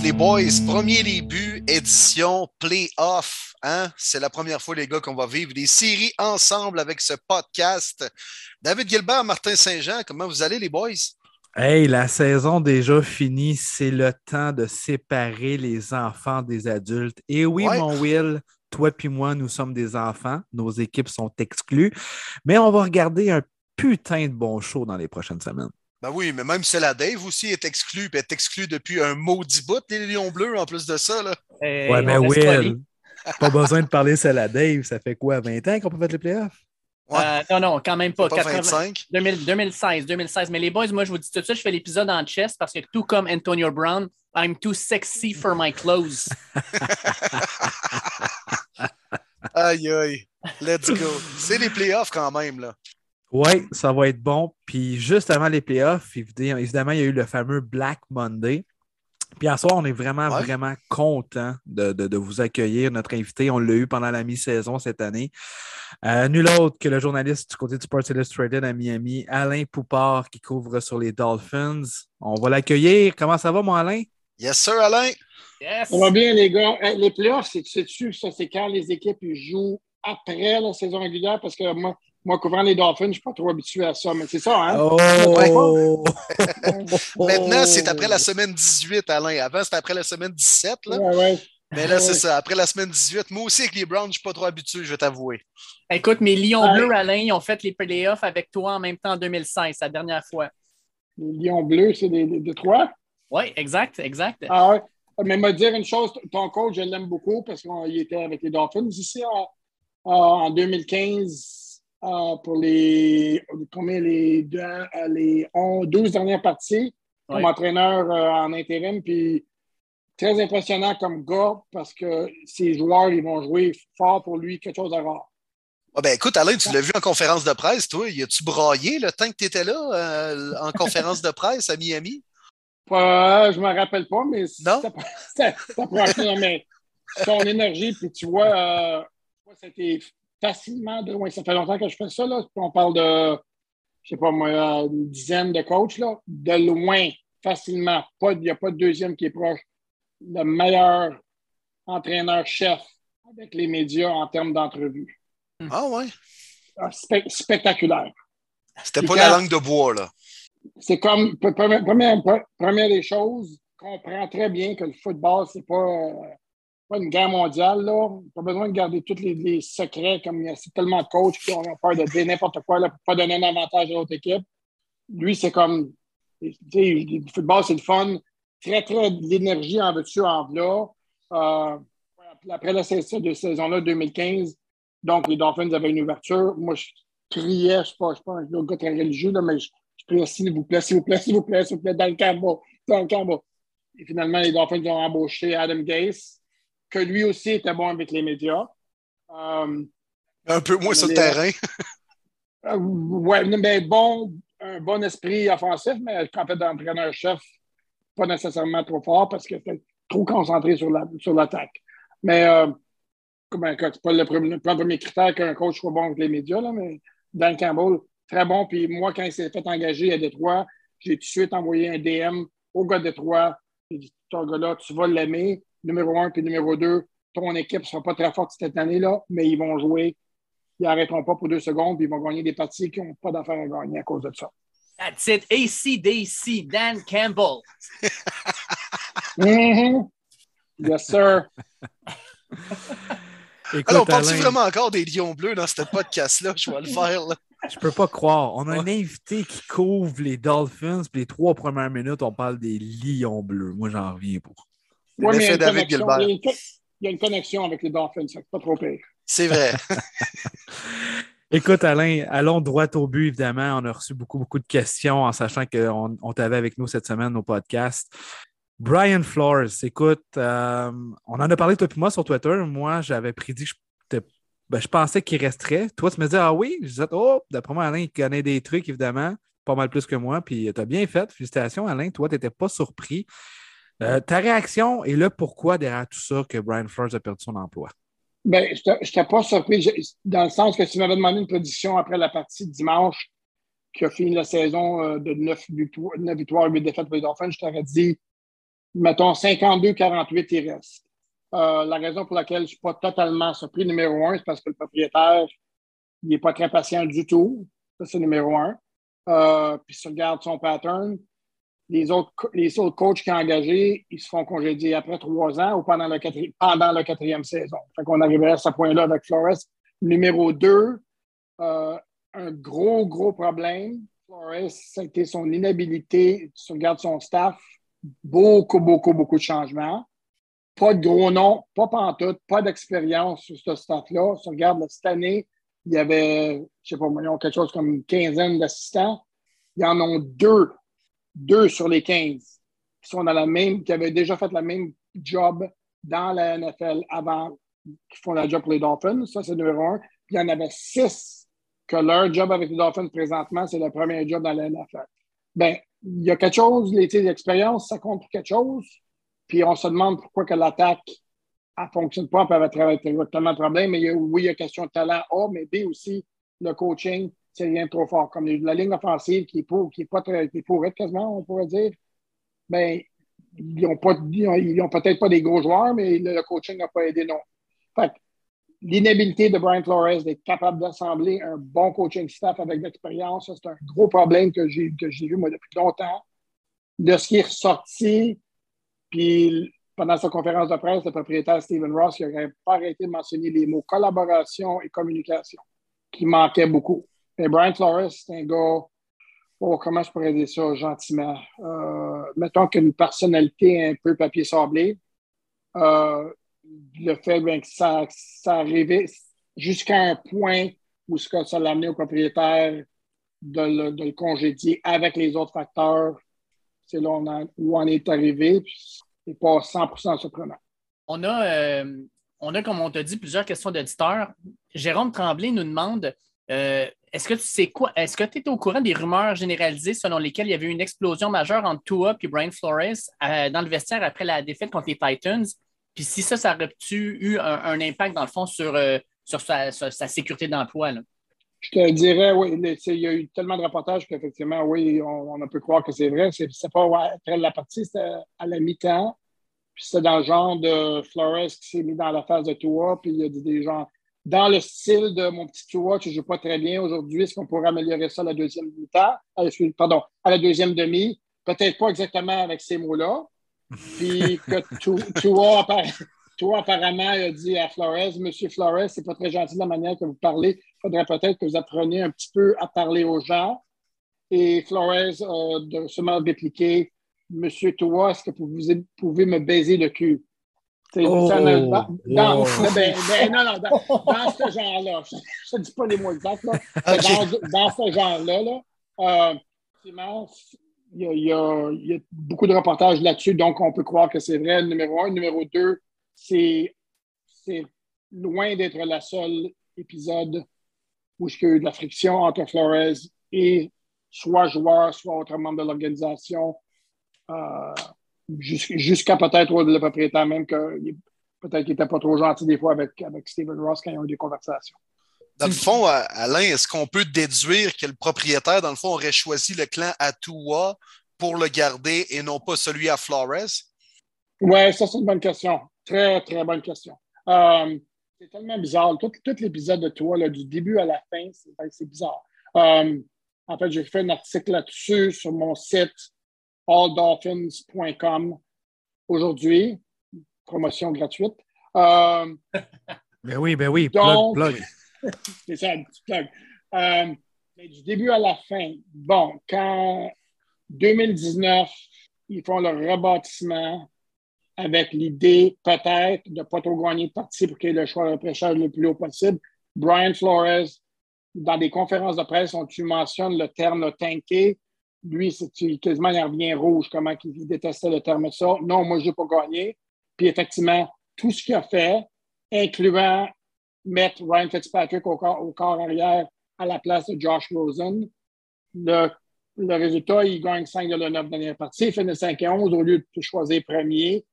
yes, les boys, premier début, édition playoff. Hein? C'est la première fois, les gars, qu'on va vivre des séries ensemble avec ce podcast. David Gilbert, Martin Saint-Jean, comment vous allez, les boys? Hey, la saison déjà finie, c'est le temps de séparer les enfants des adultes. Et oui, Ouais. mon Will, toi puis moi, nous sommes des enfants. Nos équipes sont exclues. Mais on va regarder un putain de bon show dans les prochaines semaines. Ben oui, mais même cela, Dave aussi est exclu, puis est exclu depuis un maudit bout, les Lions Bleus, en plus de ça. Là. Hey, ouais, mais. Will, pas besoin de parler seul à Dave. Ça fait quoi, 20 ans qu'on peut faire les playoffs? Ouais. Euh, non, non, quand même pas. Pas 80 25. 2000 2016, 2016. Mais les boys, moi, je vous dis tout de suite, je fais l'épisode en chess parce que tout comme Antonio Brown, I'm too sexy for my clothes. Aïe, aïe. Let's go. C'est les playoffs quand même, là. Oui, ça va être bon. Puis juste avant les playoffs, évidemment, il y a eu le fameux Black Monday. Puis à soir, on est vraiment, Ouais. vraiment content de, de- de vous accueillir. Notre invité, on l'a eu pendant la mi-saison cette année. Euh, nul autre que le journaliste du côté du Sports Illustrated à Miami, Alain Poupard, qui couvre sur les Dolphins. On va l'accueillir. Comment ça va, mon Alain? Yes, sir, Alain. Yes! Ça va bien, les gars. Hey, Les playoffs, c'est- sais-tu, ça, c'est quand les équipes jouent après la saison régulière? Parce que moi, moi couvrant les Dolphins, je ne suis pas trop habitué à ça. Mais c'est ça, hein? Oh! Maintenant, c'est après la semaine 18, Alain. Avant, c'était après la semaine 17, là. Ouais, ouais. Mais là, c'est Ouais. ça. Après la semaine 18, moi aussi, avec les Browns, je ne suis pas trop habitué, je vais t'avouer. Écoute, mes Lions Ouais. bleus, Alain, ils ont fait les playoffs avec toi en même temps en 2016, la dernière fois. Les Lions bleus, c'est des, des, des trois? Oui, exact, exact. Ah ouais. Mais me dire une chose, ton coach, je l'aime beaucoup parce qu'il était avec les Dolphins ici en, en 2015 euh, pour les, combien, les, deux- euh, les 11, 12 dernières parties comme entraîneur euh, en intérim. Puis très impressionnant comme gars parce que ses joueurs, ils vont jouer fort pour lui, quelque chose de rare. Ah ben écoute, Alain, tu l'as vu en conférence de presse, toi. Y a-tu braillé le temps que tu étais là euh, en conférence de presse à Miami? Euh, je ne me rappelle pas, mais Non? mais son énergie, puis tu vois, euh, c'était facilement de loin. Ça fait longtemps que je fais ça, là. On parle de, je sais pas moi, une dizaine de coachs, là. De loin, facilement. Il n'y a pas de deuxième qui est proche. Le meilleur entraîneur-chef avec les médias en termes d'entrevue. Ah ouais? Ah, spe- spectaculaire. C'était pas quand- la langue de bois, là. c'est comme pre- première, première, première des choses, comprend très bien que le football, c'est pas, euh, pas une guerre mondiale. Là. Pas besoin de garder tous les, secrets, comme il y a tellement de coachs qui ont peur de dire n'importe quoi là, pour pas donner un avantage à l'autre équipe. Lui, c'est comme tu sais, le football, c'est le fun. Très, très l'énergie en veux-tu, en là. Euh, après la saison-là, 2015, donc les Dolphins avaient une ouverture. Moi, je criais, je ne suis pas, je pas un gars très religieux, là, mais je, je priais, s'il vous plaît, s'il vous plaît, s'il vous plaît, s'il vous plaît, dans le camp dans le camp Et finalement, les Dolphins ont embauché Adam Gase, que lui aussi était bon avec les médias. Euh, Un peu moins sur le terrain. euh, ouais, mais bon, un bon esprit offensif, mais en fait, d'entraîneur-chef, pas nécessairement trop fort parce que c'était trop concentré sur la- sur l'attaque. mais euh, c'est pas le premier, pas le premier critère qu'un coach soit bon avec les médias, là, mais Dan Campbell, très bon. Puis moi, quand il s'est fait engager à Détroit, j'ai tout de suite envoyé un DM au gars de Détroit. J'ai dit, ton gars-là, tu vas l'aimer. Numéro un, puis numéro deux, ton équipe ne sera pas très forte cette année-là, mais ils vont jouer. Ils n'arrêteront pas pour deux secondes, puis ils vont gagner des parties qui n'ont pas d'affaire à gagner à cause de ça. That's it. ACDC, Dan Campbell. Mhm. Yes, sir. Écoute, Alors, on parle vraiment encore des Lions bleus dans ce podcast-là? Je vais le faire, là. je peux pas croire. On a un invité qui couvre les Dolphins, puis les trois premières minutes, on parle des Lions bleus. Moi, j'en reviens pas. Ouais, mais il y a L'effet une David connexion- Gilbert. Il y, a une, co- il y a une connexion avec les Dolphins, ça, c'est pas trop pire. C'est vrai. Écoute, Alain, allons droit au but, évidemment. On a reçu beaucoup, beaucoup de questions en sachant qu'on on t'avait avec nous cette semaine au podcast. Brian Flores, écoute, euh, on en a parlé toi et moi sur Twitter. Moi, j'avais prédit que je, te- ben, je pensais qu'il resterait. Toi, tu me disais, ah oui? Je disais, oh, d'après moi, Alain, il connaît des trucs, évidemment, pas mal plus que moi. Puis tu as bien fait. Félicitations, Alain. Toi, tu n'étais pas surpris. Euh, ta réaction et le pourquoi derrière tout ça que Brian Flores a perdu son emploi? Ben, je n'étais pas surpris, dans le sens que si tu m'avais demandé une prédiction après la partie dimanche, qui a fini la saison euh, de 9 victoires, 9 victoires 8 défaites pour les Dolphins, je t'aurais dit mettons 52-48, il reste. Euh, la raison pour laquelle je ne suis pas totalement surpris numéro un, c'est parce que le propriétaire, il n'est pas très patient du tout. Ça, c'est numéro un. Puis si tu regardes son pattern, les autres, les autres coachs qui ont engagés, ils se font congédier après trois ans ou pendant, pendant la quatrième saison. Fait qu'on arriverait à ce point-là avec Flores. Numéro deux, euh, un gros, gros problème. Flores, ça a été son inhabilité. Tu regardes son staff, beaucoup, beaucoup, beaucoup de changements. Pas de gros noms, pas pantoute, pas d'expérience sur ce staff-là. Tu regardes cette année, il y avait, je sais pas, quelque chose comme une quinzaine d'assistants. Il y en ont deux, deux sur les 15 qui sont dans la même, qui avaient déjà fait le même job dans la NFL avant, qui font la job pour les Dolphins. Ça, c'est numéro un. Puis il y en avait six que leur job avec les Dolphins présentement, c'est le premier job dans la NFL. Bien, il y a quelque chose, l'été d'expérience, ça compte pour quelque chose. Puis on se demande pourquoi que l'attaque ne fonctionne pas, peut être exactement le problème. Mais oui, il y a question de talent A, mais B aussi, le coaching, c'est rien trop fort. Comme la ligne offensive qui est, qui est pas très, qui est pour quasiment, on pourrait dire. Ben, ils n'ont peut-être pas des gros joueurs, mais le, coaching n'a pas aidé non. Fait l'inhabilité de Brian Flores d'être capable d'assembler un bon coaching staff avec l'expérience, c'est un gros problème que j'ai vu moi depuis longtemps. De ce qui est ressorti, puis pendant sa conférence de presse, le propriétaire Stephen Ross n'aurait pas arrêté de mentionner les mots collaboration et communication, qui manquaient beaucoup. Et Brian Flores, c'est un gars, oh, comment je pourrais dire ça gentiment? Euh, mettons qu'une personnalité un peu papier sablé. Euh, le fait ben, que ça, ça arrivait jusqu'à un point où ce que ça l'a amené au propriétaire de le, de le, congédier avec les autres facteurs. C'est là où on est arrivé c'est pas 100% surprenant. On a, euh, on a, comme on t'a dit, plusieurs questions d'auditeurs. Jérôme Tremblay nous demande euh, est-ce que tu sais quoi? Est-ce que tu es au courant des rumeurs généralisées selon lesquelles il y avait eu une explosion majeure entre Tua et Brian Flores euh, dans le vestiaire après la défaite contre les Titans? Puis si ça, ça aurait-tu eu un, impact, dans le fond, sur, sur sa, sécurité d'emploi? Je te dirais, oui, il y a eu tellement de reportages qu'effectivement, oui, on, on, peut croire que c'est vrai. C'est pas après la partie, c'était à la mi-temps. Puis c'était dans le genre de Flores qui s'est mis dans la phase de Tua. Puis il a dit des gens, dans le style de mon petit Tua, tu ne joues pas très bien aujourd'hui, est-ce qu'on pourrait améliorer ça à la deuxième? Euh, pardon, à la deuxième demi? Peut-être pas exactement avec ces mots-là. Puis que Tua, Tua, apparemment, a dit à Flores, Monsieur Flores, c'est pas très gentil de la manière que vous parlez. Il faudrait peut-être que vous appreniez un petit peu à parler aux gens. Et Flores a sûrement répliqué Monsieur Toa, est-ce que vous pouvez me baiser le cul? Oh, dans, dans, ben, ben, non, non, dans, dans ce genre-là, je ne dis pas les mots exacts, là, dans, dans, ce genre-là, là, euh, il, y a, il, y a, il y, a, beaucoup de reportages là-dessus, donc on peut croire que c'est vrai, numéro un. Numéro deux, c'est loin d'être la seule épisode où il y a eu de la friction entre Flores et soit joueur, soit autre membre de l'organisation euh, jusqu'à peut-être le propriétaire même que peut-être qu'il n'était pas trop gentil des fois avec, avec Steven Ross quand ils ont eu des conversations. Dans le fond, euh, Alain, est-ce qu'on peut déduire que le propriétaire, dans le fond, aurait choisi le clan Atua pour le garder et non pas celui à Flores? Oui, ça, c'est une bonne question. Très, très bonne question. Euh, c'est tellement bizarre. Tout, l'épisode de toi, du début à la fin, c'est bizarre. en fait, j'ai fait un article là-dessus sur mon site alldolphins.com aujourd'hui. Promotion gratuite. Euh, ben oui, ben oui, donc, c'est ça, un petit plug. Euh, du début à la fin, bon, quand 2019, ils font le rebâtissement avec l'idée peut-être de ne pas trop gagner de partie pour qu'il y ait le choix de prêchage le plus haut possible. Brian Flores, dans des conférences de presse, on tu mentionnes le terme tanké lui, c'est quasiment il revient rouge, comment il détestait le terme ça. Non, moi, je n'ai pas gagné. Puis effectivement, tout ce qu'il a fait, incluant mettre Ryan Fitzpatrick au corps, arrière à la place de Josh Rosen, le, résultat, il gagne 5 de la 9 dernière partie. Il finit 5 et 11 au lieu de choisir premier.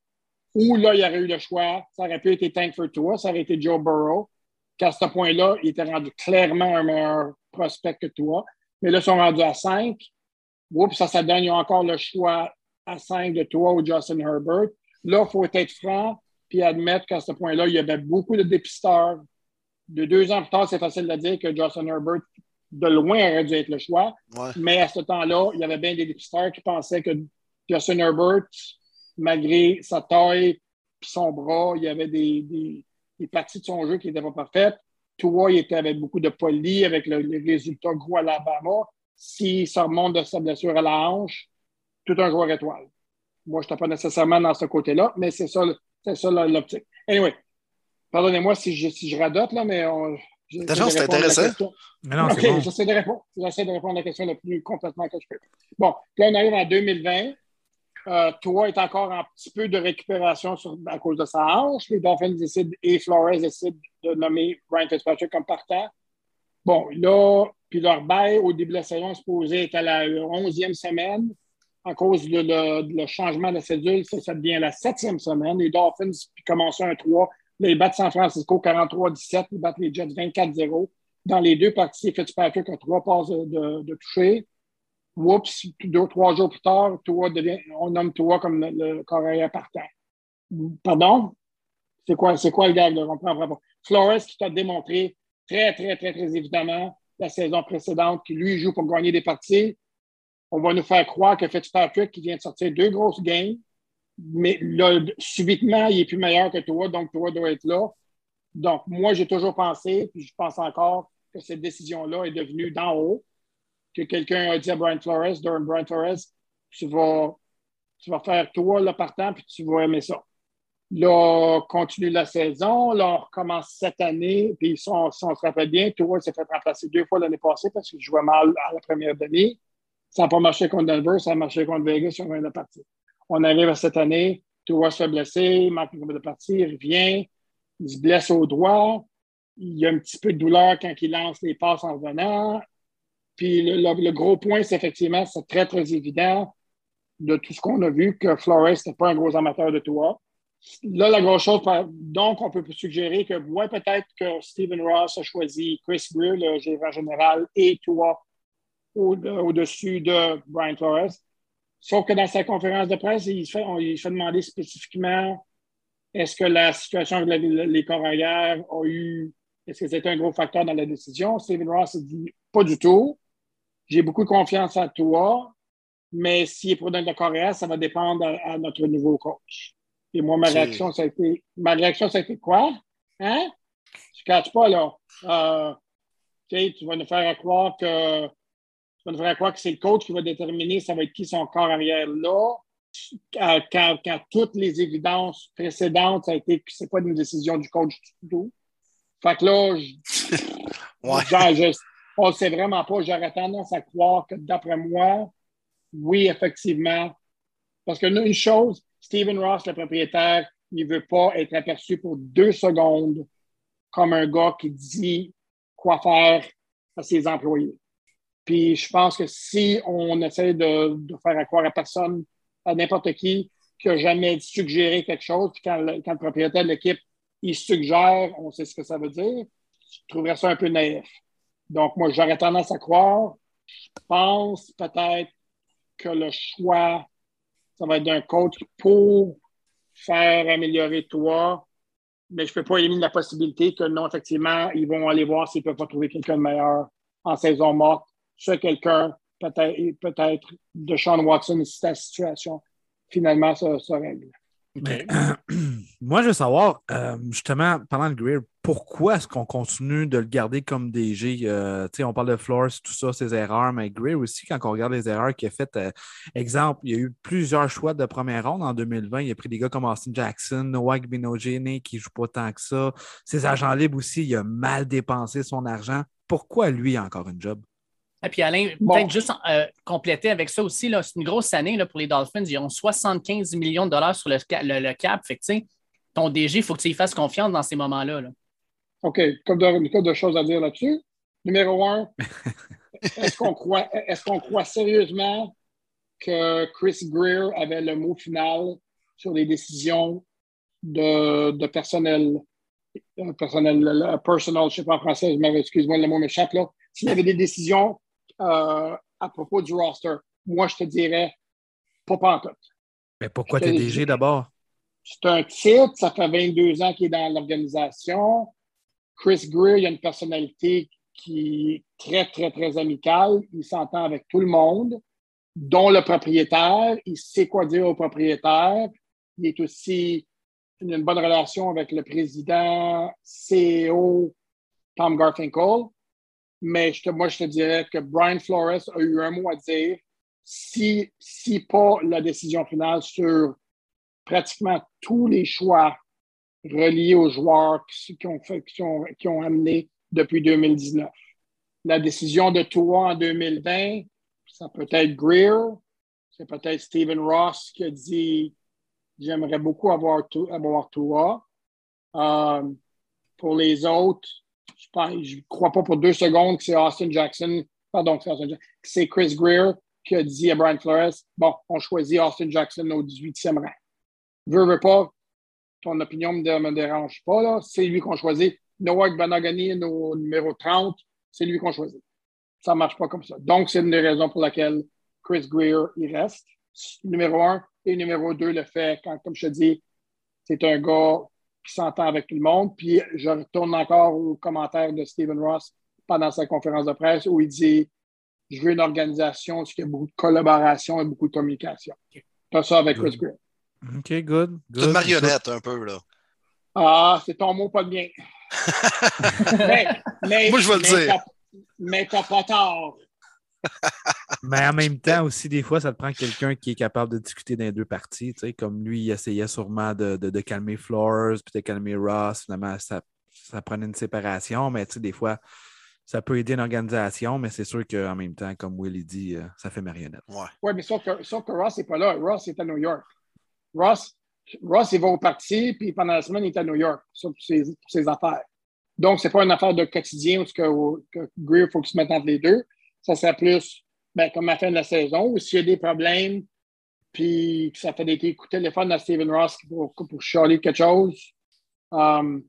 Ou là, il aurait eu le choix. Ça aurait pu être Tank for toi, ça aurait été Joe Burrow. Qu'à ce point-là, il était rendu clairement un meilleur prospect que toi. Mais là, ils sont rendus à 5 oups, ça, ça donne, ils ont encore le choix à 5 de toi ou Justin Herbert. Là, il faut être franc puis admettre qu'à ce point-là, il y avait beaucoup de dépisteurs. De deux ans plus tard, c'est facile de dire que Justin Herbert, de loin, aurait dû être le choix. Mais à ce temps-là, il y avait bien des dépisteurs qui pensaient que Justin Herbert, malgré sa taille et son bras, il y avait des, des, parties de son jeu qui n'étaient pas parfaites. Toi, il était avec beaucoup de poli, avec le, les résultats gros à l'Alabama. Si ça remonte de sa blessure à la hanche, tout un joueur étoile. Moi, je n'étais pas nécessairement dans ce côté-là, mais c'est ça, c'est ça l'optique. Anyway, pardonnez-moi si je, si je radote, là, mais on, c'est intéressant. Mais non, J'essaie de, répondre, de répondre à la question le plus complètement que je peux. Bon, là, on arrive en 2020. Euh, toi est encore un petit peu de récupération à cause de sa hanche. Les Dolphins décident et Flores décident de nommer Brian Fitzpatrick comme partant. Bon, là, puis leur bail au début de la saison supposé être à la 11e semaine. À cause du le, changement de cédule, ça, ça, devient la septième semaine. Les Dolphins commencent un 3. Là, ils battent San Francisco 43-17. Ils battent les Jets 24-0. Dans les deux parties, Fitzpatrick a trois passes de, de toucher. Oups, deux, trois jours plus tard, on nomme toi comme le, le partant. Pardon? C'est quoi, quoi le gag? Là? On prend, Flores qui t'a démontré très, très, très, très évidemment la saison précédente qu'il lui joue pour gagner des parties. On va nous faire croire que Fitzpatrick, qui vient de sortir deux grosses games, mais là, subitement, il est plus meilleur que toi, donc toi dois être là. Donc, moi, j'ai toujours pensé, puis je pense encore que cette décision-là est devenue d'en haut que quelqu'un a dit à Brian Flores, Durham Brian Flores, tu vas, tu vas faire toi le partant, puis tu vas aimer ça. Là, on continue la saison. Là, on recommence cette année. Puis, si on, se rappelle bien, toi s'est fait remplacer deux fois l'année passée parce qu'il jouait mal à la première demi. Ça n'a pas marché contre Denver, ça a marché contre Vegas sur une de partie. On arrive à cette année, Tua se fait blesser, il manque une de partie, il revient, il se blesse au doigt. Il y a un petit peu de douleur quand il lance les passes en venant. Puis le, gros point, c'est effectivement, c'est très, très évident de tout ce qu'on a vu que Flores n'était pas un gros amateur de toi. Là, la grosse chose, donc, on peut suggérer que, ouais, peut-être que Stephen Ross a choisi Chris Greer, le gérant général, et toi au-dessus de Brian Flores. Sauf que dans sa conférence de presse, il se fait, fait demander spécifiquement est-ce que la situation avec les arrière a eu. Est-ce que c'était un gros facteur dans la décision? Stephen Ross a dit pas du tout j'ai beaucoup de confiance en toi, mais s'il est donner le Coréa, ça va dépendre à, notre nouveau coach. Et moi, ma réaction, ça a été, ma réaction, ça a été quoi? Hein? Tu ne caches pas, là. Euh, tu vas nous faire croire que tu vas nous faire croire que c'est le coach qui va déterminer ça va être qui son corps arrière là. Quand, quand, toutes les évidences précédentes, ça a été que ce n'est pas une décision du coach du tout. Fait que là, je, on ne sait vraiment pas. J'aurais tendance à croire que d'après moi, oui, effectivement. Parce que une chose, Stephen Ross, le propriétaire, il ne veut pas être aperçu pour deux secondes comme un gars qui dit quoi faire à ses employés. Puis je pense que si on essaie de, faire croire à personne, à n'importe qui, qui n'a jamais suggéré quelque chose, puis quand le, quand le propriétaire de l'équipe, il suggère, on sait ce que ça veut dire, je trouverais ça un peu naïf. Donc, moi, j'aurais tendance à croire, je pense peut-être que le choix, ça va être d'un coach pour faire améliorer toi, mais je ne peux pas éliminer la possibilité que non, effectivement, ils vont aller voir s'ils ne peuvent pas trouver quelqu'un de meilleur en saison morte. Ce quelqu'un, peut-être peut de Sean Watson, si ta situation finalement se règle. moi, je veux savoir, euh, justement, parlant de Greer, pourquoi est-ce qu'on continue de le garder comme DG? Euh, on parle de Flores, tout ça, ses erreurs, mais Greer aussi, quand on regarde les erreurs qu'il a faites, euh, exemple, il y a eu plusieurs choix de première ronde en 2020. Il a pris des gars comme Austin Jackson, Noah Binogene, qui ne joue pas tant que ça. Ses agents libres aussi, il a mal dépensé son argent. Pourquoi lui a encore une job? Et puis Alain, peut-être juste euh, compléter avec ça aussi, c'est une grosse année là, pour les Dolphins. Ils ont 75 millions de dollars sur le, le, cap. Fait que, ton DG, il faut que tu y fasses confiance dans ces moments-là. OK. Comme de, de choses à dire là-dessus. Numéro un, est-ce qu'on croit, est croit sérieusement que Chris Greer avait le mot final sur les décisions de, de personnel, euh, personnel, personal, je ne sais pas en français, excuse-moi, le mot m'échappe là. S'il y avait des décisions euh, à propos du roster. Moi, je te dirais pas tout. Mais pourquoi t'es DG d'abord? C'est un titre, ça fait 22 ans qu'il est dans l'organisation. Chris Greer, il a une personnalité qui est très, très, très amicale. Il s'entend avec tout le monde, dont le propriétaire. Il sait quoi dire au propriétaire. Il est aussi une bonne relation avec le président CEO Tom Garfinkel. Mais je te, moi, je te dirais que Brian Flores a eu un mot à dire. Si, si pas la décision finale sur pratiquement tous les choix reliés aux joueurs qui, ont, fait, qui, ont, qui ont amené depuis 2019. La décision de Tua en 2020, ça peut être Greer, c'est peut-être Stephen Ross qui a dit J'aimerais beaucoup avoir, avoir Tua. Euh, pour les autres, je ne crois pas pour deux secondes que c'est Austin Jackson, pardon, c'est Chris Greer qui a dit à Brian Flores Bon, on choisit Austin Jackson au 18e rang. Veux, veux pas, ton opinion ne me, dérange pas. C'est lui qu'on choisit. Noah Banagani, au numéro 30, c'est lui qu'on choisit. Ça ne marche pas comme ça. Donc, c'est une des raisons pour laquelle Chris Greer, il reste. Numéro un. Et numéro deux, le fait, quand, comme je te dis, c'est un gars qui s'entend avec tout le monde. Puis, je retourne encore au commentaire de Stephen Ross pendant sa conférence de presse où il dit Je veux une organisation où il y a beaucoup de collaboration et beaucoup de communication. Pas ça avec Chris Greer. OK, good. C'est une marionnette un peu, là. Ah, c'est ton mot, pas de bien. mais, Moi, je vais le dire. Mais t'as pas tort. Mais en même temps, aussi, des fois, ça te prend quelqu'un qui est capable de discuter dans les deux parties. Tu sais, comme lui, il essayait sûrement de, de, calmer Flores, puis de calmer Ross. Finalement, ça, ça prenait une séparation, mais tu sais, des fois, ça peut aider une organisation, mais c'est sûr qu'en même temps, comme Willy dit, euh, ça fait marionnette. Oui, ouais, mais sauf que, sauf que Ross n'est pas là. Ross est à New York. Ross, Ross, il va au parti, puis pendant la semaine, il est à New York pour ses, affaires. Donc, ce n'est pas une affaire de quotidien où que, que Greer, il faut qu'il se mette entre les deux. Ça serait plus ben, comme à la fin de la saison, ou s'il y a des problèmes, puis que ça fait des coups de téléphone à Steven Ross pour, pour quelque chose, um,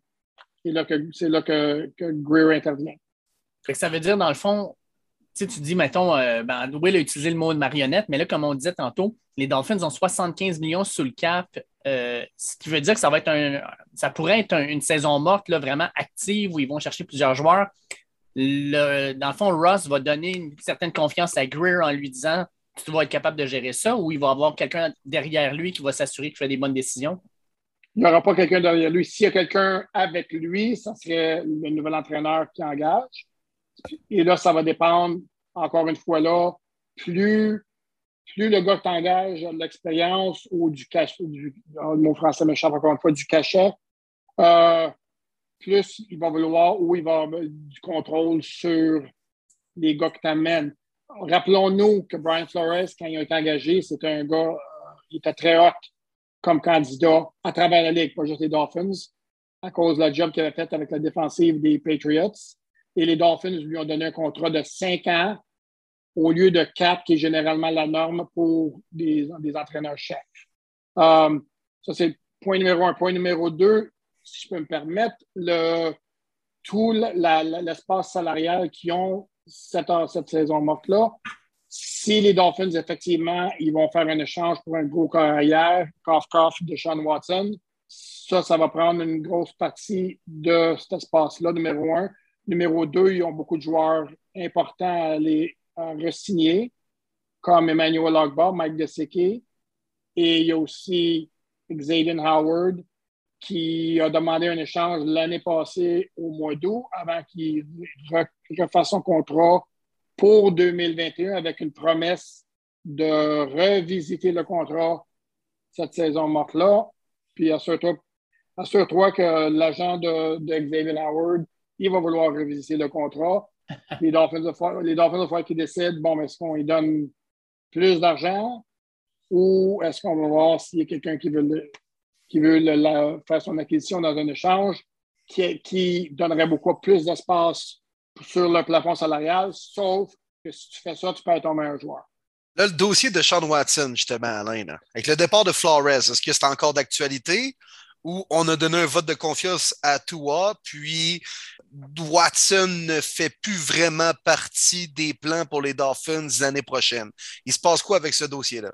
c'est là, que, là que, Greer intervient. ça veut dire, dans le fond, tu, tu dis, mettons, euh, ben, Will a utilisé le mot de marionnette, mais là, comme on disait tantôt, les Dolphins ont 75 millions sous le cap, euh, ce qui veut dire que ça va être un, ça pourrait être une saison morte là, vraiment active où ils vont chercher plusieurs joueurs. Dans le fond, Ross va donner une certaine confiance à Greer en lui disant tu vas être capable de gérer ça ou il va avoir quelqu'un derrière lui qui va s'assurer qu'il fait des bonnes décisions? Il n'y aura pas quelqu'un derrière lui. S'il y a quelqu'un avec lui, ça serait le nouvel entraîneur qui engage. Et là, ça va dépendre, encore une fois là, plus, plus le gars engages a de l'expérience ou du cachet, du, mot français m'échappe encore une fois, du cachet, euh, plus il va vouloir ou il va avoir du contrôle sur les gars que tu amènes. Rappelons-nous que Brian Flores, quand il a été engagé, c'était un gars, euh, il était très hot comme candidat à travers la Ligue, pas juste les Dolphins, à cause de la job qu'il avait fait avec la défensive des Patriots et les Dolphins lui ont donné un contrat de cinq ans au lieu de quatre, qui est généralement la norme pour des, des entraîneurs-chefs. Euh, ça, c'est point numéro un. Point numéro deux, si je peux me permettre, tout l'espace salarial qu'ils ont cette, saison morte-là, si les Dolphins, effectivement, ils vont faire un échange pour un gros carrière, coff-coff de Sean Watson, ça, ça va prendre une grosse partie de cet espace-là, numéro un. Numéro deux, ils ont beaucoup de joueurs importants à les re-signer, comme Emmanuel Ogba, Mike Gesicki. Et il y a aussi Xavier Howard, qui a demandé un échange l'année passée au mois d'août avant qu'il refasse son contrat pour 2021 avec une promesse de revisiter le contrat cette saison morte-là. Puis assure-toi assure que l'agent de, de Xavier Howard il va vouloir revisiter le contrat. Les Dolphins de les Dolphins de qui décident, bon, est-ce qu'on lui donne plus d'argent ou est-ce qu'on va voir s'il y a quelqu'un qui veut, qui veut faire son acquisition dans un échange qui, qui donnerait beaucoup plus d'espace sur le plafond salarial, sauf que si tu fais ça, tu perds ton meilleur joueur. Là, le dossier de Sean Watson, justement, Alain, avec le départ de Flores, est-ce que c'est encore d'actualité ou on a donné un vote de confiance à Tua, puis Watson ne fait plus vraiment partie des plans pour les Dolphins l'année prochaine? Il se passe quoi avec ce dossier-là?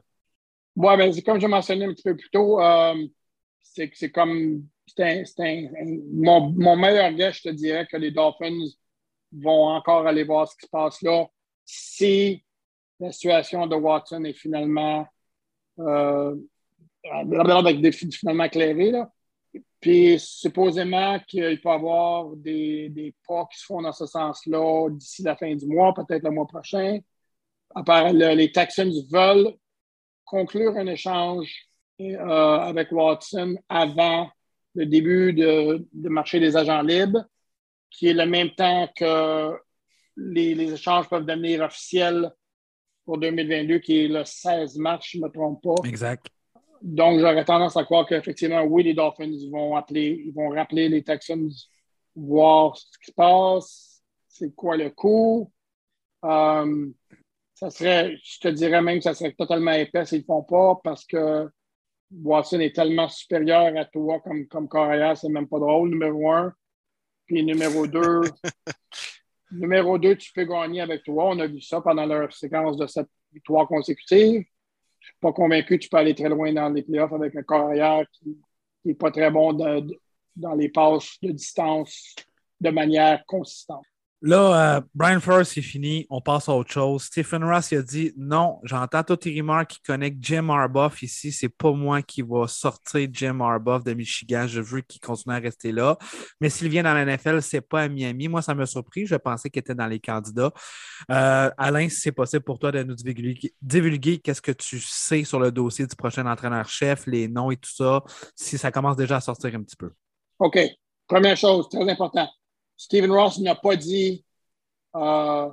Oui, ben, comme je mentionné un petit peu plus tôt, euh, c'est comme c'est mon, mon, meilleur gars, je te dirais que les Dolphins vont encore aller voir ce qui se passe là si la situation de Watson est finalement euh, finalement éclairée. Là. Puis supposément qu'il peut y avoir des, des, pas qui se font dans ce sens-là d'ici la fin du mois, peut-être le mois prochain. les Texans veulent conclure un échange euh, avec Watson avant le début de, marché des agents libres, qui est le même temps que les, les, échanges peuvent devenir officiels pour 2022, qui est le 16 mars, je ne me trompe pas. Exact. Donc, j'aurais tendance à croire qu'effectivement, oui, les Dolphins vont appeler, ils vont rappeler les Texans, voir ce qui se passe, c'est quoi le coût. Euh, ça serait, je te dirais même que ça serait totalement épais s'ils ne le font pas parce que Watson est tellement supérieur à toi comme, comme carrière, c'est même pas drôle, numéro un. Puis numéro deux, numéro deux, tu peux gagner avec toi. On a vu ça pendant leur séquence de cette victoire consécutive. Je ne suis pas convaincu que tu peux aller très loin dans les playoffs avec un carrière qui n'est pas très bon dans les passes de distance de manière consistante. Là, euh, Brian Flores, c'est fini. On passe à autre chose. Stephen Ross a dit non, j'entends tous les rumeurs qui connectent Jim Harbaugh ici. C'est pas moi qui va sortir Jim Harbaugh de Michigan. Je veux qu'il continue à rester là. Mais s'il vient dans la NFL, c'est pas à Miami. Moi, ça m'a surpris. Je pensais qu'il était dans les candidats. Euh, Alain, si c'est possible pour toi de nous divulguer, qu'est-ce que tu sais sur le dossier du prochain entraîneur-chef, les noms et tout ça, si ça commence déjà à sortir un petit peu. OK. Première chose, très important. Stephen Ross n'a pas dit euh,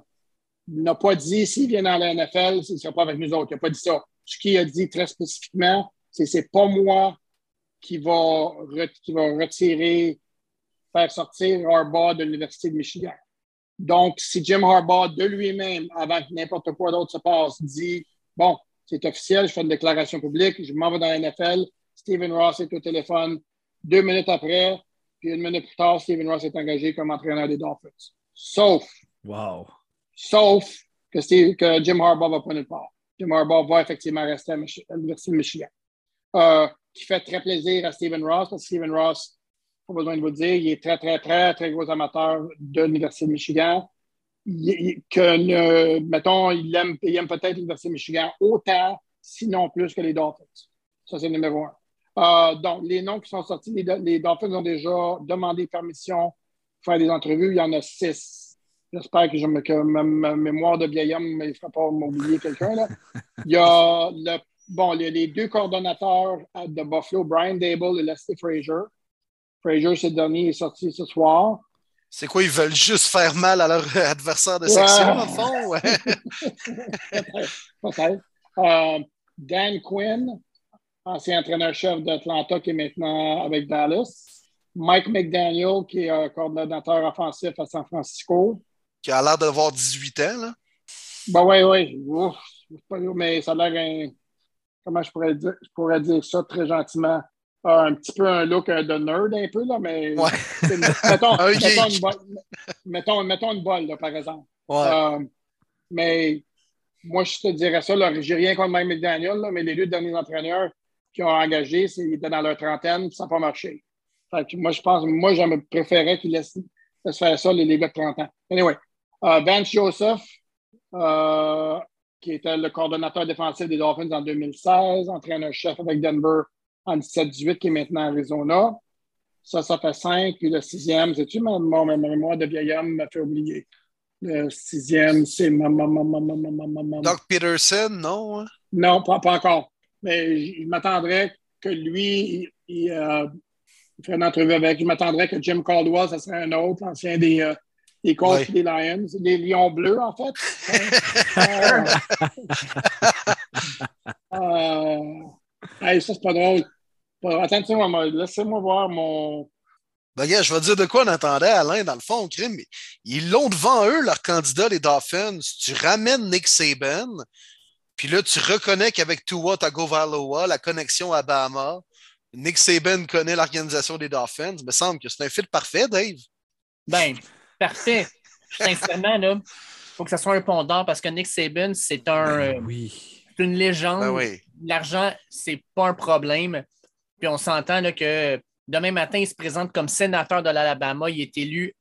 n'a pas dit s'il vient dans la NFL, il ne sera pas avec nous autres. Il n'a pas dit ça. Ce qu'il a dit très spécifiquement, c'est c'est pas moi qui va, qui va retirer, faire sortir Harbaugh de l'Université de Michigan. Donc, si Jim Harbaugh de lui-même, avant que n'importe quoi d'autre se passe, dit Bon, c'est officiel, je fais une déclaration publique, je m'en vais dans la NFL, Stephen Ross est au téléphone. Deux minutes après, puis une minute plus tard, Stephen Ross est engagé comme entraîneur des Dolphins. Sauf. Wow. Sauf que, que Jim Harbaugh va pas nulle part. Jim Harbaugh va effectivement rester à, l'Université de Michigan. Euh, qui fait très plaisir à Stephen Ross, parce que Stephen Ross, pas besoin de vous dire, il est très, très, très, très gros amateur de l'Université de Michigan. que, mettons, il aime, il aime peut-être l'Université de Michigan autant, sinon plus que les Dolphins. Ça, c'est le numéro un. Euh, donc, les noms qui sont sortis, les, Dolphins ont déjà demandé permission pour faire des entrevues. Il y en a six. J'espère que, je ma, mémoire de vieil homme ne fera pas m'oublier quelqu'un. Il y a le, bon, les, deux coordonnateurs de Buffalo, Brian Dable et Leslie Frazier. Frazier, ce dernier, est sorti ce soir. C'est quoi, ils veulent juste faire mal à leur adversaire de section, ouais. fond? Ouais? Peut-être. Euh, Dan Quinn, ancien entraîneur-chef d'Atlanta qui est maintenant avec Dallas. Mike McDaniel, qui est un coordonnateur offensif à San Francisco. Qui a l'air d'avoir 18 ans, là. Ben oui, oui. mais ça a l'air un. Comment je pourrais dire, je pourrais dire ça très gentiment? un petit peu un look de nerd, un peu, là, mais. Ouais. mettons, mettons, une bolle, mettons, mettons, une bolle, là, par exemple. Ouais. Euh, mais moi, je te dirais ça, là, j'ai rien contre Mike McDaniel, là, mais les deux derniers entraîneurs, qui ont engagé, ils étaient dans leur trentaine, ça n'a pas marché. moi, je pense, moi, j'aimerais préférer qu'ils laissent, faire ça, les, gars de 30 ans. Anyway, euh, Vance Joseph, euh, qui était le coordonnateur défensif des Dolphins en 2016, entraîneur-chef avec Denver en 17-18, qui est maintenant à Arizona. Ça, ça fait cinq. Puis le sixième, c'est-tu, mon, mon mémoire de vieil homme m'a fait oublier. Le sixième, c'est ma, Doc Peterson, non? Non, pas encore mais je m'attendrais que lui, il, euh, ferait une entrevue avec. Je m'attendrais que Jim Caldwell, ça serait un autre, ancien des, euh, des Colts des Lions, des Lions bleus, en fait. euh, ça, c'est pas drôle. Attends, laissez-moi voir mon. Ben, je vais dire de quoi on attendait, Alain, dans le fond, crime. Ils l'ont devant eux, leur candidat, les Dolphins. Tu ramènes Nick Saban, puis là, tu reconnais qu'avec Tua Tagovailoa, la connexion à Bahama, Nick Saban connaît l'organisation des Dolphins. Il me semble que c'est un fil parfait, Dave. Ben, parfait. Sincèrement, là, il faut que ça soit un pondant parce que Nick Saban, c'est un. Ben euh, oui. une légende ben oui. l'argent, c'est pas un problème. Puis on s'entend là, que demain matin, il se présente comme sénateur de l'Alabama. Il est élu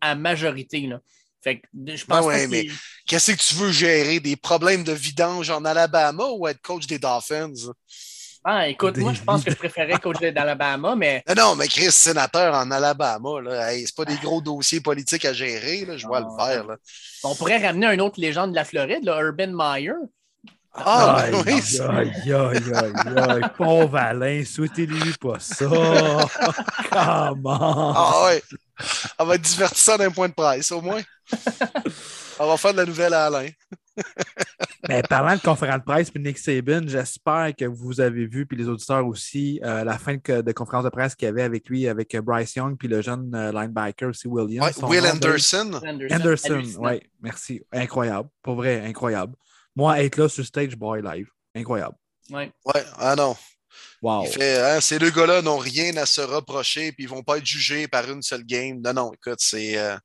à majorité. Là. Fait que je pense Ah ouais, pas mais qu'est-ce que tu veux gérer? Des problèmes de vidange en Alabama ou être coach des Dolphins? Ah, écoute, moi, je pense que je préférais coach d'Alabama, mais Non, non, mais Chris, sénateur en Alabama, là, hey, c'est pas des gros dossiers politiques à gérer, là, je vois Ah. le faire. Là. on pourrait ramener un autre légende de la Floride, là, Urban Meyer. Ah, aïe, ben oui, c'est- aïe, aïe, aïe, aïe. Pauvre Alain, souhaitez-lui pas ça. Comment? ah ouais. On va être divertissant d'un point de presse, au moins. On va faire de la nouvelle à Alain. Mais parlant de conférence de presse, puis Nick Saban, j'espère que vous avez vu, puis les auditeurs aussi, euh, la fin de, de conférence de presse qu'il y avait avec lui, avec euh, Bryce Young, puis le jeune euh, linebacker aussi, Williams. Ouais, Will? Anderson. Anderson, hallucinant. oui, merci. Incroyable. Pour vrai, incroyable. Moi, être là sur stage, boy live. Incroyable. Ouais. Ouais, ah non. Wow. Il fait, hein, ces deux gars-là n'ont rien à se reprocher, puis ils vont pas être jugés par une seule game. Non, non, écoute, c'est. euh,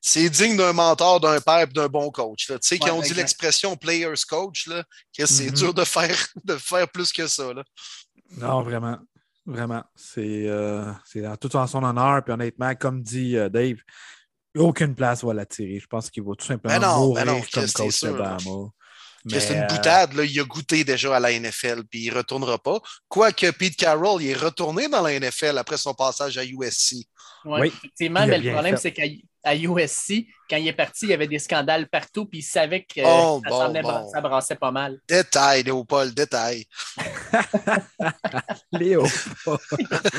c'est digne d'un mentor, d'un père et d'un bon coach. là. Tu sais, Ouais, quand on dit l'expression players coach, là, que c'est Mhm. dur de faire, de faire plus que ça. Là. Non, vraiment. Vraiment. C'est euh, tout en son honneur. Puis honnêtement, comme dit euh, Dave, aucune place va l'attirer. Je pense qu'il va tout simplement Ben non, mourir ben non, comme coach sûr, de là. C'est Mais, une euh, boutade, là, il a goûté déjà à la NFL, puis il ne retournera pas. Quoique Pete Carroll, il est retourné dans la NFL après son passage à USC. Ouais, Oui. effectivement, mais le problème, c'est qu'à à USC, quand il est parti, il y avait des scandales partout, puis il savait que Oh, ça, bon, ça brassait pas mal. Détail, Léopold, détail. Léopold.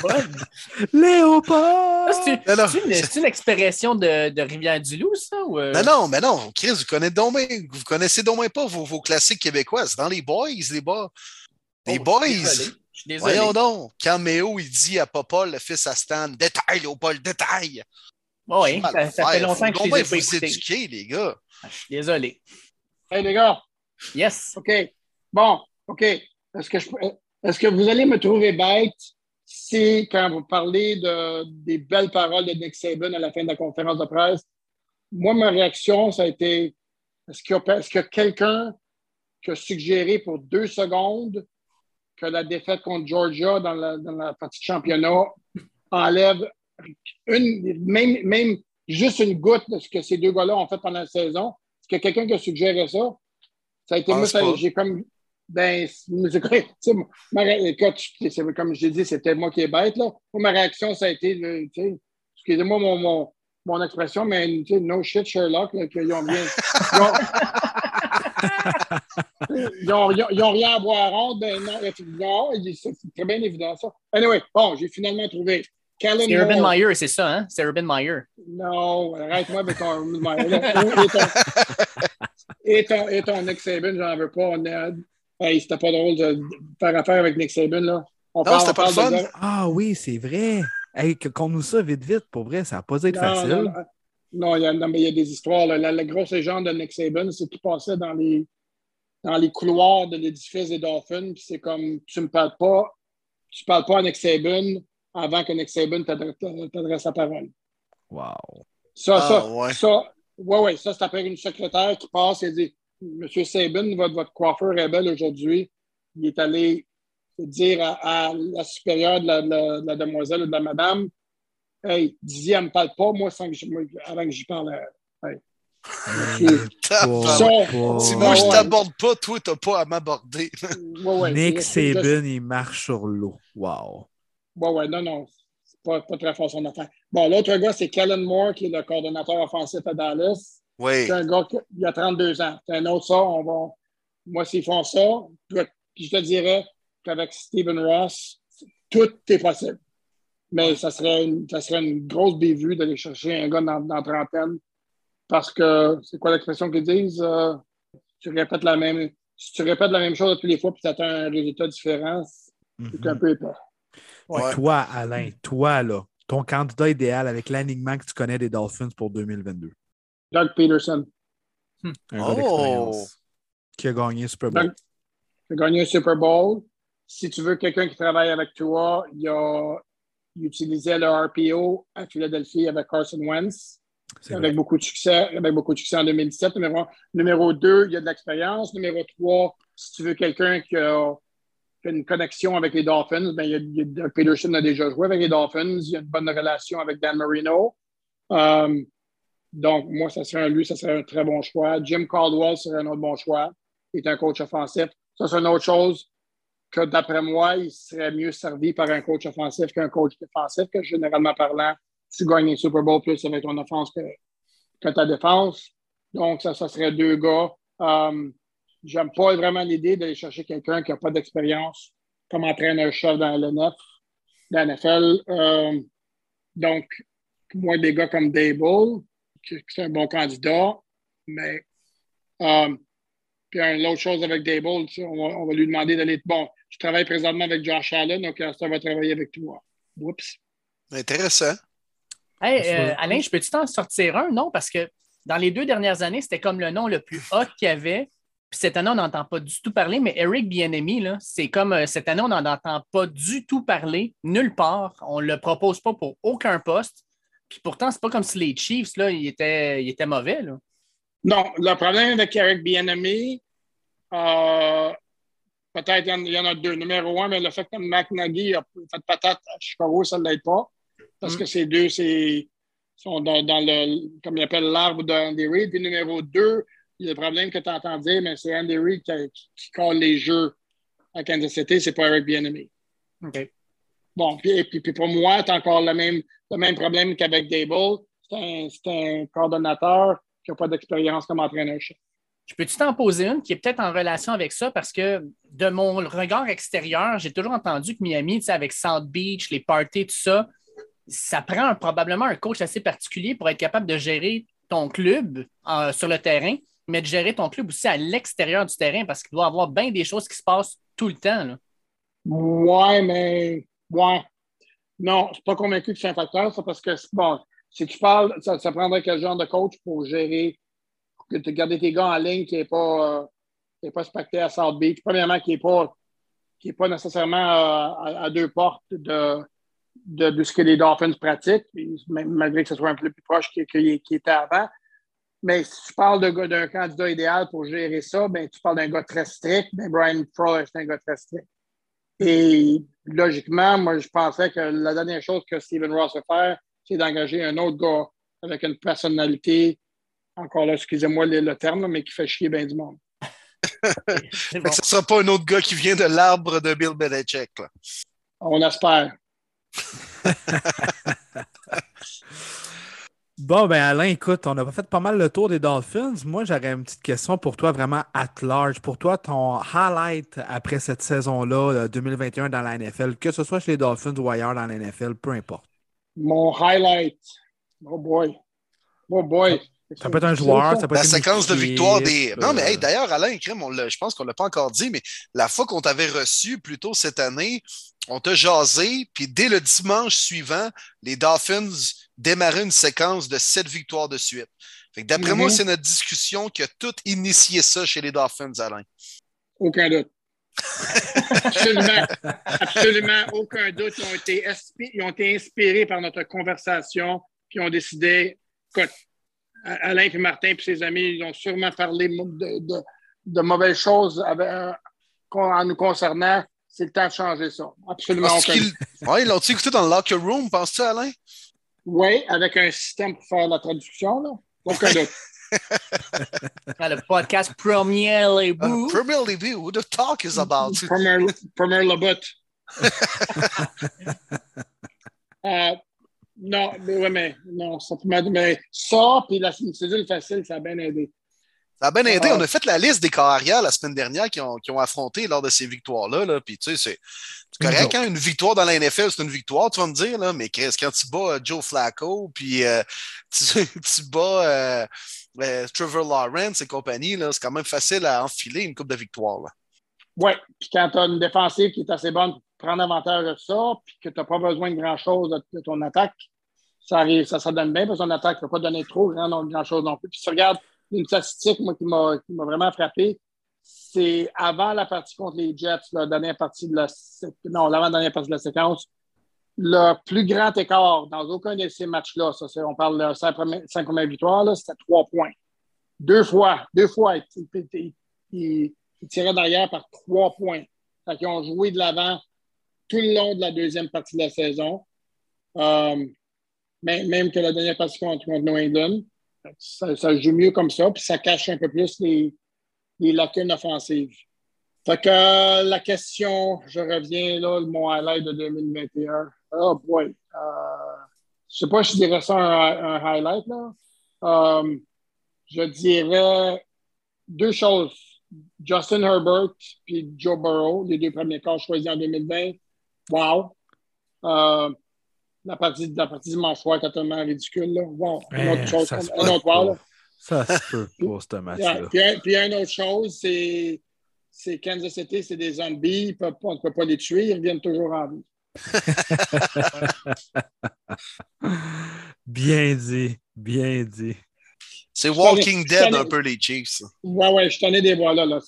Léopold! Ça, C'est une, expression de, de Rivière-du-Loup, ça? Ou, euh? Non, non, mais non, Chris, vous connaissez donc bien- vous connaissez donc pas vos, vos classiques québécois. C'est dans les boys, les bas. Les Oh, boys. Désolé. Suis désolé. Voyons donc. Quand Méo, il dit à Papa, le fils à Stan, détail, Léopold, détail. Oui, ça, fait longtemps que je les ai bien pas vous écoutés. éduquer, les gars. Je suis désolé. Hey, les gars, Yes. OK. Bon, OK. Est-ce que, je, est-ce que vous allez me trouver bête si, quand vous parlez de, des belles paroles de Nick Saban à la fin de la conférence de presse, moi, ma réaction, ça a été est-ce qu'il y a, est-ce qu'il y a quelqu'un qui a suggéré pour deux secondes que la défaite contre Georgia dans la, dans la partie de championnat enlève une, même, même juste une goutte de ce que ces deux gars-là ont fait pendant la saison? Est-ce qu'il y a quelqu'un qui a suggéré ça? Ça a été, moi, j'ai comme. Ben, c'est- comme je l'ai dit, c'était moi qui est bête, là. Moi, ma réaction, ça a été, euh, excusez-moi mon, mon, mon expression, mais no shit, Sherlock, là, qu'ils ont bien. Ils ont, ils ont, ils ont- ils ont rien à boire ben non, non, c'est c'est très bien évident, ça. Anyway, bon, j'ai finalement trouvé. C'est Urban. Meyer, c'est ça, hein? C'est Urban Meyer. Non, arrête-moi avec ton. et ton, et ton, et ton Nick Saban, j'en veux pas. On est, hey, c'était pas drôle de faire affaire avec Nick Saban, là. On Non, c'était pas le parle de fun. Ah oui, c'est vrai. Hey, que- Conte-nous ça vite, vite. Pour vrai, ça n'a pas Non, facile. non, non. Non, il y a, non, mais il y a des histoires. là. La, la grosse légende de Nick Saban, c'est qu'il passait dans les, dans les couloirs de l'édifice des Dolphins. Puis c'est comme, tu me parles pas, tu parles pas à Nick Saban avant que Nick Saban t'adresse la parole. Wow. Ça, Ah, ça, ouais. ça, ouais, ouais, ça, c'est après une secrétaire qui passe et dit Monsieur Sabin, votre, votre coiffeur est belle aujourd'hui. Il est allé dire à, à la supérieure de la, de la- de la demoiselle ou de la madame Hey, Dizzy, elle ne me parle pas, moi, sans que je- moi, avant que j'y parle. à- Hey. Ça, Si moi, je t'aborde pas, toi, t'as pas à m'aborder. Ouais, ouais, Nick Saban, il marche sur l'eau. Wow. Ouais, ouais, non, non. C'est pas, pas très fort son affaire. Bon, l'autre gars, c'est Kellen Moore, qui est le coordonnateur offensif à Dallas. Oui. C'est un gars qui il a 32 ans. C'est un autre ça. On va... Moi, s'ils font ça, je te dirais qu'avec Stephen Ross, tout est possible. Mais ça serait une, ça serait une grosse bévue d'aller chercher un gars dans, dans la trentaine. Parce que, c'est quoi l'expression qu'ils disent? Euh, tu répètes la même, si tu répètes la même chose toutes les fois puis tu attends un résultat différent, c'est un Mhm. peu épais. Ouais. Toi, Alain, toi, là, ton candidat idéal avec l'alignement que tu connais des Dolphins pour 2022. Doug Peterson. Un Oh. d'expérience. Qui a gagné le Super Bowl. Doug, il a gagné un Super Bowl. Si tu veux quelqu'un qui travaille avec toi, il, a, il utilisait le RPO à Philadelphie avec Carson Wentz, avec vrai. beaucoup de succès, avec beaucoup de succès en 2017. Numéro, numéro 2, il y a de l'expérience. Numéro 3, si tu veux quelqu'un qui a, une connexion avec les Dolphins. Ben, il a, Peterson a déjà joué avec les Dolphins. Il y a une bonne relation avec Dan Marino. Euh, donc, moi, ça serait lui, ça serait un très bon choix. Jim Caldwell serait un autre bon choix. Il est un coach offensif. Ça, c'est une autre chose que, d'après moi, il serait mieux servi par un coach offensif qu'un coach défensif, que généralement parlant, tu gagnes les Super Bowl plus avec ton offense que, ta défense. Donc, ça, ça serait deux gars. Um, J'aime pas vraiment l'idée d'aller chercher quelqu'un qui n'a pas d'expérience comme entraîneur-chef dans l'NF, dans la NFL. Euh, donc, moi, des gars comme Dable, qui, est un bon candidat, mais euh, puis une autre chose avec Dable, on va, lui demander d'aller. Bon, je travaille présentement avec Josh Allen, donc ça va travailler avec toi. Oups. Intéressant. Hey, euh, Alain, je peux-tu t'en sortir un? Non, parce que dans les deux dernières années, c'était comme le nom le plus hot qu'il y avait. Puis cette année, on n'entend pas du tout parler, mais Eric Bienemi, c'est comme euh, cette année, on n'en entend pas du tout parler, nulle part. On ne le propose pas pour aucun poste. Puis pourtant, c'est pas comme si les Chiefs, là, ils étaient, ils étaient mauvais. Là. Non, le problème avec Eric Bienemi, euh, peut-être il y, en a deux. Numéro un, mais le fait que McNaghy a fait patate à Chicago, ça ne l'aide pas. Parce mm. que ces deux, c'est sont dans, le, comme il appelle l'arbre d'Andy Reid. Puis numéro deux, le problème que tu entends dire, mais c'est Andy Reid qui, qui, colle les jeux à Kansas City, c'est pas Eric Bienemy. OK. Bon, puis, puis, pour moi, tu as encore le même, le même problème qu'avec Dable. C'est un, un, coordonnateur qui n'a pas d'expérience comme entraîneur-chef. Je peux-tu t'en poser une qui est peut-être en relation avec ça? Parce que de mon regard extérieur, j'ai toujours entendu que Miami, avec South Beach, les parties, tout ça, ça prend probablement un coach assez particulier pour être capable de gérer ton club euh, sur le terrain, mais de gérer ton club aussi à l'extérieur du terrain parce qu'il doit y avoir bien des choses qui se passent tout le temps. Là. Ouais, mais ouais. Non, je ne suis pas convaincu que c'est un facteur, ça, parce que bon, si tu parles, ça, prendrait quel genre de coach pour gérer, pour que tu garder tes gars en ligne qui n'est pas, euh, pas à South Beach? Premièrement, qui n'est pas, pas nécessairement euh, à, deux portes de, de, ce que les Dolphins pratiquent, malgré que ce soit un peu plus proche qu'il qui était avant. Mais si tu parles d'un candidat idéal pour gérer ça, ben, tu parles d'un gars très strict. Ben, Brian Flores est un gars très strict. Et logiquement, moi, je pensais que la dernière chose que Steven Ross va faire, c'est d'engager un autre gars avec une personnalité, encore là, excusez-moi le, terme, mais qui fait chier bien du monde. Ce ne sera pas un autre gars qui vient de l'arbre de Bill Belichick. On espère. Bon, ben Alain, écoute, on a fait pas mal le tour des Dolphins. Moi, j'aurais une petite question pour toi, vraiment at large. Pour toi, ton highlight après cette saison-là, 2021 dans la NFL, que ce soit chez les Dolphins ou ailleurs dans la NFL, peu importe. Mon highlight. Oh boy. Oh boy. Ça peut être un joueur, ça peut la être La séquence de victoire des. Non, mais d'ailleurs, Alain, je pense qu'on ne l'a pas encore dit, mais la fois qu'on t'avait reçu plus tôt cette année, on t'a jasé, puis dès le dimanche suivant, les Dolphins démarrer une séquence de sept victoires de suite. D'après moi, mhm. c'est notre discussion qui a tout initié ça chez les Dolphins, Alain. Aucun doute. absolument, absolument aucun doute. Ils ont, été ils ont été inspirés par notre conversation, puis ont décidé, écoute, Alain et Martin et ses amis, ils ont sûrement parlé de, de, mauvaises choses en nous concernant. C'est le temps de changer ça. Absolument aucun doute. Oui, ils l'ont-ils écouté dans le locker room, penses-tu, Alain? Oui, avec un système pour faire la traduction, là. Aucun doute. le podcast Premier League. Uh, Premier League, what the talk is about. Premier, Premier Lebut. euh, non, mais, ouais, mais non, ça, mais ça, puis la cédule facile, ça a bien aidé. Ça a bien aidé. On a fait la liste des carrières la semaine dernière qui ont, qui ont affronté lors de ces victoires-là. Là. Puis, tu sais, c'est correct. Hein? Une victoire dans la NFL, c'est une victoire, tu vas me dire. Là. Mais quand tu bats euh, Joe Flacco, puis euh, tu, tu, bats euh, Trevor Lawrence et compagnie, c'est quand même facile à enfiler une coupe de victoire. Oui. Puis quand tu as une défensive qui est assez bonne pour prendre avantage de ça, puis que tu n'as pas besoin de grand-chose de, ton attaque, ça, arrive, ça, ça donne bien, parce que ton attaque ne peut pas donner trop grand-chose non plus. Puis tu regardes une statistique moi, qui m'a vraiment frappé. C'est avant la partie contre les Jets, la dernière partie de la non, l'avant-dernière partie de la séquence, le plus grand écart dans aucun de ces matchs-là, on parle de cinq premières, victoires, c'était trois points. Deux fois, deux fois, il, tirait derrière par trois points. Ils ont joué de l'avant tout le long de la deuxième partie de la saison. Euh, même que la dernière partie contre, New England. Ça, joue mieux comme ça, puis ça cache un peu plus les, lacunes offensives. Fait que euh, la question, je reviens là, mon highlight de 2021. Oh boy. Euh, je sais pas si je dirais ça un, highlight, là. Euh, je dirais deux choses. Justin Herbert puis Joe Burrow, les deux premiers cas choisis en 2020. Wow. La partie, la partie dimanche soir est totalement ridicule. Là. Wow. Une autre chose. Ça un autre wow, là. Ça se peut pour ce match-là. Puis, puis, une autre chose, c'est, c'est Kansas City, c'est des zombies. on ne peut pas les tuer, ils reviennent toujours en vie. bien dit, bien dit. C'est Walking Dead un peu les Chiefs. Ouais, ouais, je tenais des voix là. là.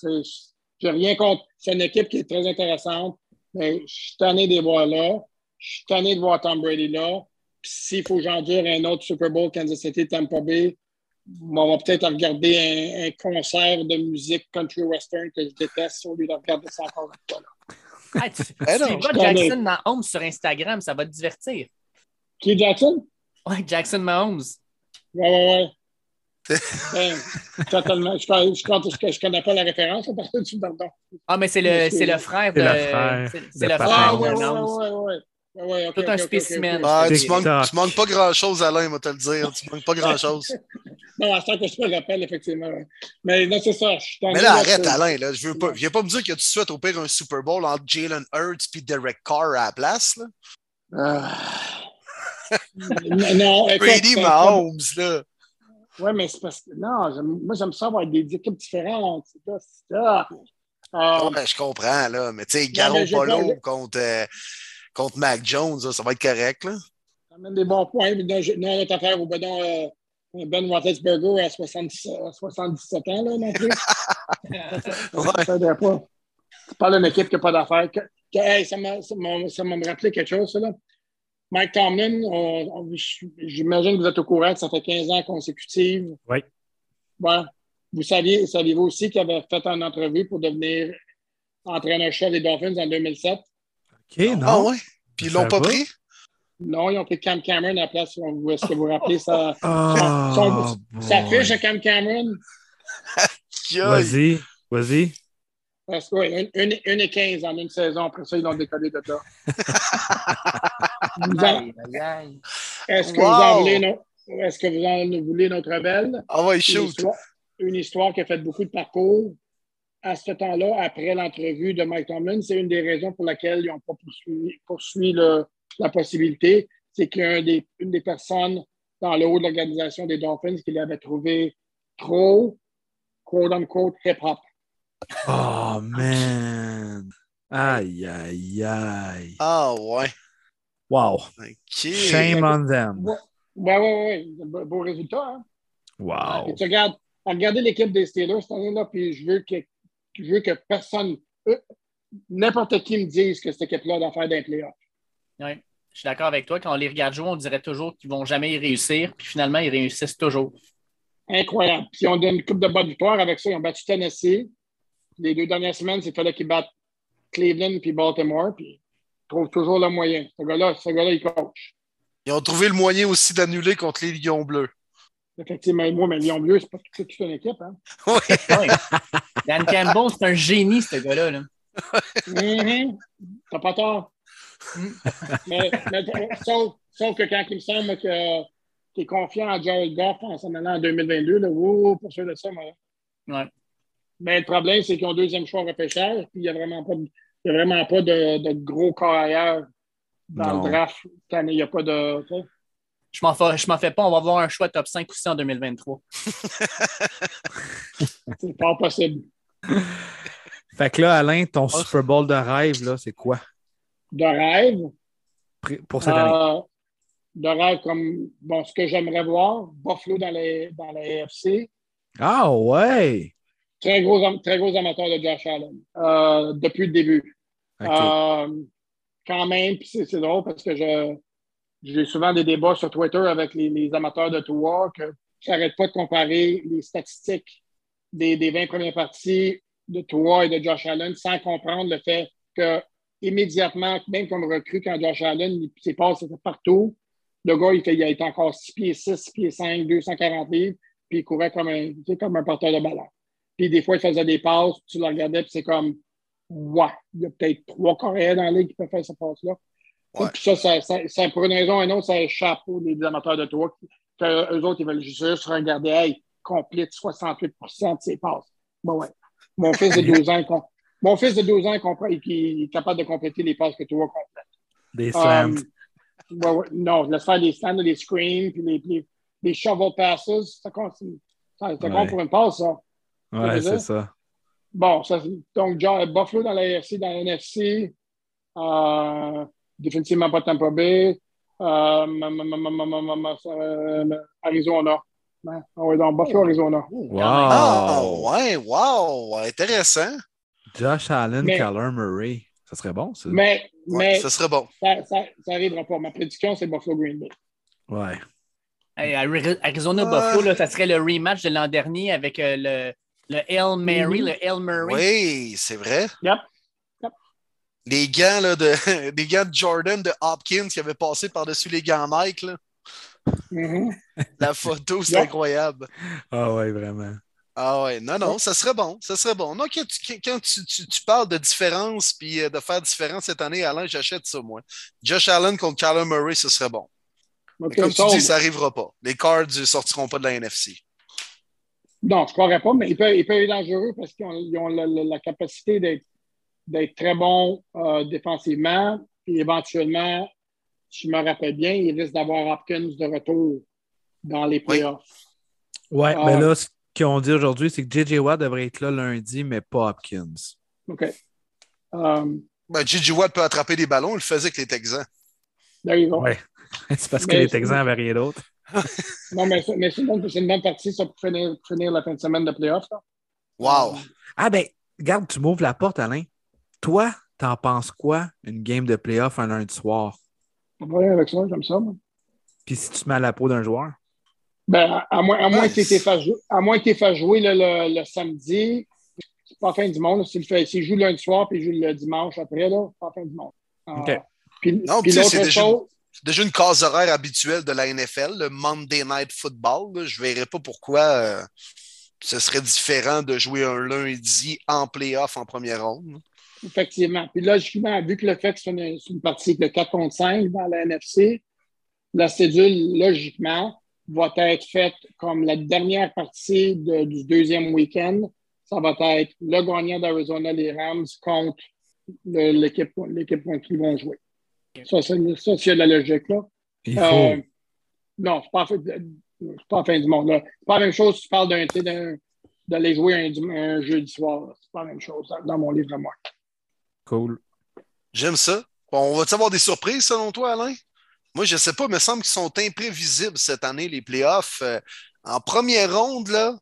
J'ai rien contre. C'est une équipe qui est très intéressante, mais je suis tanné des voix là. Je suis tanné de voir Tom Brady là. Puis s'il faut que j'endure un autre Super Bowl Kansas City Tampa Bay, on va peut-être regarder un, concert de musique country western que je déteste au lieu de regarder ça encore une fois. Hey, tu, tu Jackson Mahomes sur Instagram, ça va te divertir. Qui est Jackson? Ouais, Jackson Mahomes. Ouais, ouais, ouais. ben, totalement. Je ne connais pas la référence, parce que tu pardon. Ah, mais c'est le, c'est le frère de. C'est le frère. Ah, ouais, ouais, ouais, ouais. Ouais, Tout un spécimen. Ah, tu, manques, tu manques pas grand-chose, Alain, va te le dire. Tu manques pas grand-chose. non, à ce que je me rappelle, effectivement. Mais non, c'est ça. Mais là, arrête, Alain. Là. Je veux pas, viens pas me dire tout de suite au pire un Super Bowl entre Jalen Hurts et Derek Carr à la place. Là. Ah. non, écoute, Brady Mahomes, là. Oui, mais c'est parce que. Non, moi, j'aime ça avoir des équipes différentes. C'est ça. Euh, ouais, je comprends, là. Mais tu sais, Garoppolo contre. Euh, contre Mac Jones, ça va être correct. Là. Ça amène des bons points. Mais non, notre affaire au bedon, euh, Ben Roethlisberger à 77 ans là, non plus. ouais. ça ne pas. Tu parles d'une équipe qui n'a pas d'affaires. Hey, ça m'a rappelé quelque chose, ça. Là. Mike Tomlin, j'imagine que vous êtes au courant que ça fait 15 ans consécutifs. Oui. Ouais. Vous saviez, saviez-vous aussi qu'il avait fait une entrevue pour devenir entraîneur-chef des Dolphins en 2007? OK, non. Ah ouais? Puis ils l'ont pas pris? Non, ils ont pris Cam Cameron à la place. Est-ce que vous vous rappelez ça? Oh, sa fiche à Cam Cameron? vas-y, vas-y. Parce que, oui, une, une, et quinze en une saison. Après ça, ils l'ont décollé de là. Est-ce que, vous en voulez Est-ce que vous en voulez notre belle? Ah ouais, shoot. Une histoire, une histoire qui a fait beaucoup de parcours à ce temps-là, après l'entrevue de Mike Tomlin, c'est une des raisons pour laquelle ils n'ont pas poursuivi, la possibilité. C'est qu'une des, une des personnes dans le haut de l'organisation des Dolphins qui l'avait trouvé trop, quote-unquote, hip-hop. Oh, man! Aïe, aïe, aïe. Ah, ouais. Wow. Shame on them. Oui, oui, oui. Beau résultat. Hein? Wow. tu regardes, regardez l'équipe des Steelers cette année-là, puis je veux que je veux que personne, n'importe qui me dise que cette équipe-là doit faire d'un playoff. Oui, je suis d'accord avec toi. Quand on les regarde jouer, on dirait toujours qu'ils ne vont jamais y réussir, puis finalement, ils réussissent toujours. Incroyable. Puis on donne une coupe de bonne victoire avec ça. Ils ont battu Tennessee. Les deux dernières semaines, c'est fallait qu'ils battent Cleveland puis Baltimore. Puis ils trouvent toujours le moyen. Ce gars-là, ce gars-là, il coach. Ils ont trouvé le moyen aussi d'annuler contre les Lions Bleus. Effectivement, moi, mais Lyon Bleu, c'est pas toute une équipe. Hein? Oui. Dan Campbell, c'est un génie, ce gars-là. Là. Mm-hmm. T'as pas tort. Mm. mais, sauf, que quand il me semble que tu es confiant en Jared Goff en s'en allant en 2022, là, pour ceux de ça, moi. Ouais. Mais le problème, c'est qu'ils ont deuxième choix repêchage, puis il n'y a vraiment pas de, il y a vraiment pas de, de gros carrières dans le draft. Il n'y a pas de. Je m'en fais, m'en fais pas, on va avoir un choix top 5 aussi en 2023. c'est pas possible. Fait que là, Alain, ton Super Bowl de rêve, là, c'est quoi? De rêve? Pour cette année. Euh, de rêve comme bon, ce que j'aimerais voir, Buffalo dans les dans la AFC. Ah ouais! Très gros, très gros amateur de Josh Allen euh, depuis le début. Euh, quand même, puis c'est drôle parce que je, j'ai souvent des débats sur Twitter avec les, amateurs de tour que je n'arrête pas de comparer les statistiques des, des 20 premières parties de Tua et de Josh Allen sans comprendre le fait que immédiatement, même comme recrue, quand Josh Allen, ses passes étaient partout, le gars, il, il a encore 6 pieds 6, 6 pieds 5, 240 livres, puis il courait comme un, comme un porteur de ballon. Puis des fois, il faisait des passes, tu le regardais, puis c'est comme, ouais, il y a peut-être trois Coréens dans la ligue qui peuvent faire cette passe-là. Ouais. Puis ça, ça, ça, ça, pour une raison ou une autre, ça échappe aux des amateurs de toi. Eux autres, ils veulent juste regarder, hey, complète 68 de ses passes. Bon, ouais. Mon fils de 12 ans, mon fils de 12 ans comprend, qui est capable de compléter les passes que toi complètes. Des slams. Um, ouais, ouais, non, laisse faire des stands, des screens, puis les, les, les shovel passes, ça compte, ça, ça compte Ouais. pour une passe, ça. ouais, c'est ça. ça. Bon, ça, donc, genre, Buffalo dans la AFC, dans la NFC, euh, Définitivement pas Tampa Bay, Arizona. On est dans Buffalo, oh. Arizona. Oh, wow! Ah, ouais, wow! Intéressant! Josh Allen, Keller Murray. Ça serait bon, ça. Mais, mais ça serait bon. Ça, ça, ça arrivera pas. Ma prédiction, c'est Buffalo Green Bay. Ouais. Arizona ah. Buffalo, ça serait le rematch de l'an dernier avec euh, le, le Mary, mm-hmm. le Hail Murray. Oui, c'est vrai. Yep. Les gants, là, de, les gants de Jordan de Hopkins qui avaient passé par-dessus les gants Nike. Là. Mhm. La photo, c'est incroyable. Ah ouais, vraiment. Ah ouais, non, non, ça serait bon, ça serait bon. Non, quand tu, quand tu, tu- tu parles de différence puis euh, de faire différence cette année, Alain, j'achète ça, moi. Josh Allen contre Kyler Murray, ce serait bon. Ok, Mais comme tu dis, ça n'arrivera pas. Les Cards ne sortiront pas de la NFC. Non, je ne croirais pas, mais ils peuvent, ils peuvent être dangereux parce qu'ils ont, ils ont la, la- la capacité d'être, d'être très bons euh, défensivement. Puis éventuellement, si je me rappelle bien, ils risquent d'avoir Hopkins de retour dans les playoffs. Ouais, Ah. mais là, ce qu'ils ont dit aujourd'hui, c'est que J.J. Watt devrait être là lundi, mais pas Hopkins. OK. Um, Ben, J.J. Watt peut attraper des ballons, il le faisait avec les Texans. there you go. Ouais. c'est parce que Mais les c'est- Texans n'avaient rien d'autre. Non, mais, c'est- mais c'est, une bonne, partie, ça, pour finir, pour finir la fin de semaine de playoffs. Wow! Ah ben, regarde, tu m'ouvres la porte, Alain. Toi, t'en penses quoi, une game de playoff un lundi soir? On va aller avec ça, j'aime ça. moi. Puis si tu te mets à la peau d'un joueur? Ben, à, moins, à moins Nice. que tu fasses jouer, le, le, le samedi, c'est pas la fin du monde. S'il fait, s'il joue lundi soir puis il joue le dimanche après, là, c'est pas la fin du monde. Ah, OK. Puis, Non, puis c'est déjà- chose, C'est déjà une case horaire habituelle de la NFL, le Monday Night Football. là. Je ne verrais pas pourquoi euh, ce serait différent de jouer un lundi en playoff en première ronde. Effectivement. Puis logiquement, vu que le fait que c'est une, partie de 4 contre 5 dans la NFC, la cédule, logiquement, va être faite comme la dernière partie de- du deuxième week-end. Ça va être le gagnant d'Arizona, les Rams, contre l'équipe l'équipe contre qui ils vont jouer. Ça, c'est la logique, là. Il Euh, non, c'est pas, la fin- c'est pas la fin du monde. C'est pas la même chose si tu parles d'un, d'aller jouer un, un jeudi soir. C'est pas la même chose dans- dans mon livre à moi. Cool. J'aime ça. On va-tu avoir des surprises selon toi, Alain? Moi, je ne sais pas, il me semble qu'ils sont imprévisibles cette année, les playoffs. Euh, en première ronde, là,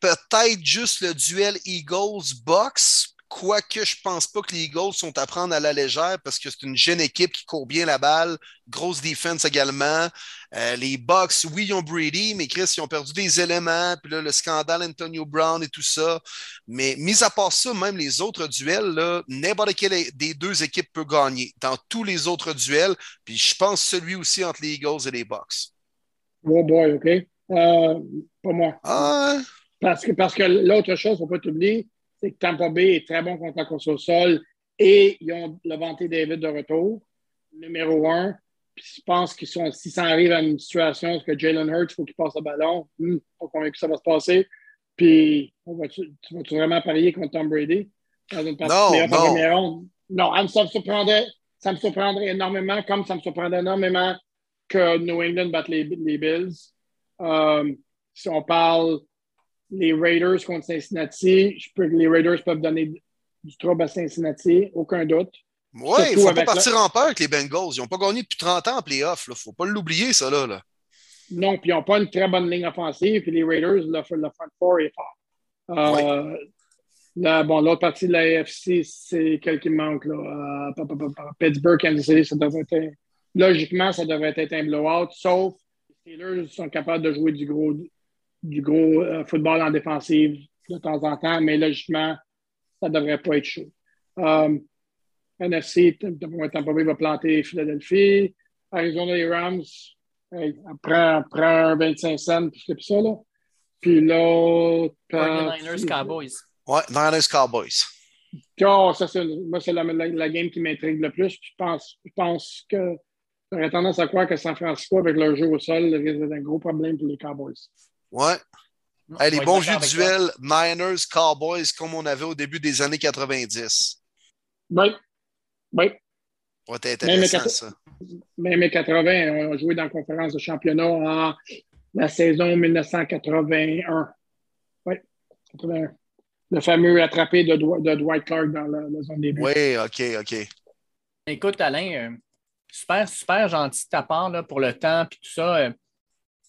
peut-être juste le duel Eagles-Bucks, quoique je pense pas que les Eagles sont à prendre à la légère parce que c'est une jeune équipe qui court bien la balle, grosse défense également. Euh, les Bucks, oui, ils ont Brady, mais Chris, ils ont perdu des éléments, puis là, le scandale Antonio Brown et tout ça. Mais mis à part ça, même les autres duels, n'importe quelle des deux équipes peut gagner dans tous les autres duels. Puis je pense celui aussi entre les Eagles et les Bucks. Oh boy, OK? Euh, pas moi. Ah, Parce que, parce que l'autre chose, il ne faut pas t'oublier, c'est que Tampa Bay est très bon contre la course au sol et ils ont Levanté David de retour, numéro un. Puis je pense qu'ils sont, si ça arrive à une situation où que Jalen Hurts, il faut qu'il passe le ballon, hmm, pas convaincu que ça va se passer. Puis, va tu tu vas-tu vraiment parier contre Tom Brady? Dans une partie Non, non. première ronde? Non, ça me surprendrait, ça me surprendrait énormément, comme ça me surprendrait énormément que New England batte les, les Bills. Euh, si on parle les Raiders contre Cincinnati, je peux que les Raiders peuvent donner du trouble à Cincinnati, aucun doute. ouais, il ne faut pas partir en peur avec les Bengals. Ils n'ont pas gagné depuis 30 ans en playoff. Il ne faut pas l'oublier, ça. Là, là. Non, puis ils n'ont pas une très bonne ligne offensive, puis les Raiders, le, le front four est fort. Euh, là, bon, l'autre partie de la AFC, c'est quel qui manque, là? Euh, Pittsburgh, Kansas City, ça devrait être un- logiquement, ça devrait être un blowout, sauf les Steelers sont capables de jouer du gros, du gros euh, football en défensive de temps en temps, mais logiquement, ça ne devrait pas être chaud. Euh, NFC, Tampa Bay va planter Philadelphie. Arizona les Rams, hey, prend, prend 25 cents, puis c'est ça, là. Puis l'autre. Niners Cowboys. Ouais, Niners Cowboys. Oh, ça, c'est, moi, c'est la, la, la game qui m'intrigue le plus. je pense, je pense que j'aurais tendance à croire que San Francisco, avec leur jeu au sol, risque d'être un gros problème pour les Cowboys. Ouais. Hey, les bons vieux duels Niners Cowboys comme on avait au début des années 90. Oui. Oui. Ouais, t'es intéressant, ça. Même les 80, on a joué dans la conférence de championnat en la saison 1981. Oui, 81 le fameux attrapé de, de, Dwight Clark dans la, zone des buts. Oui, OK, OK. Écoute, Alain, euh, super, super gentil de ta part là, pour le temps et tout ça.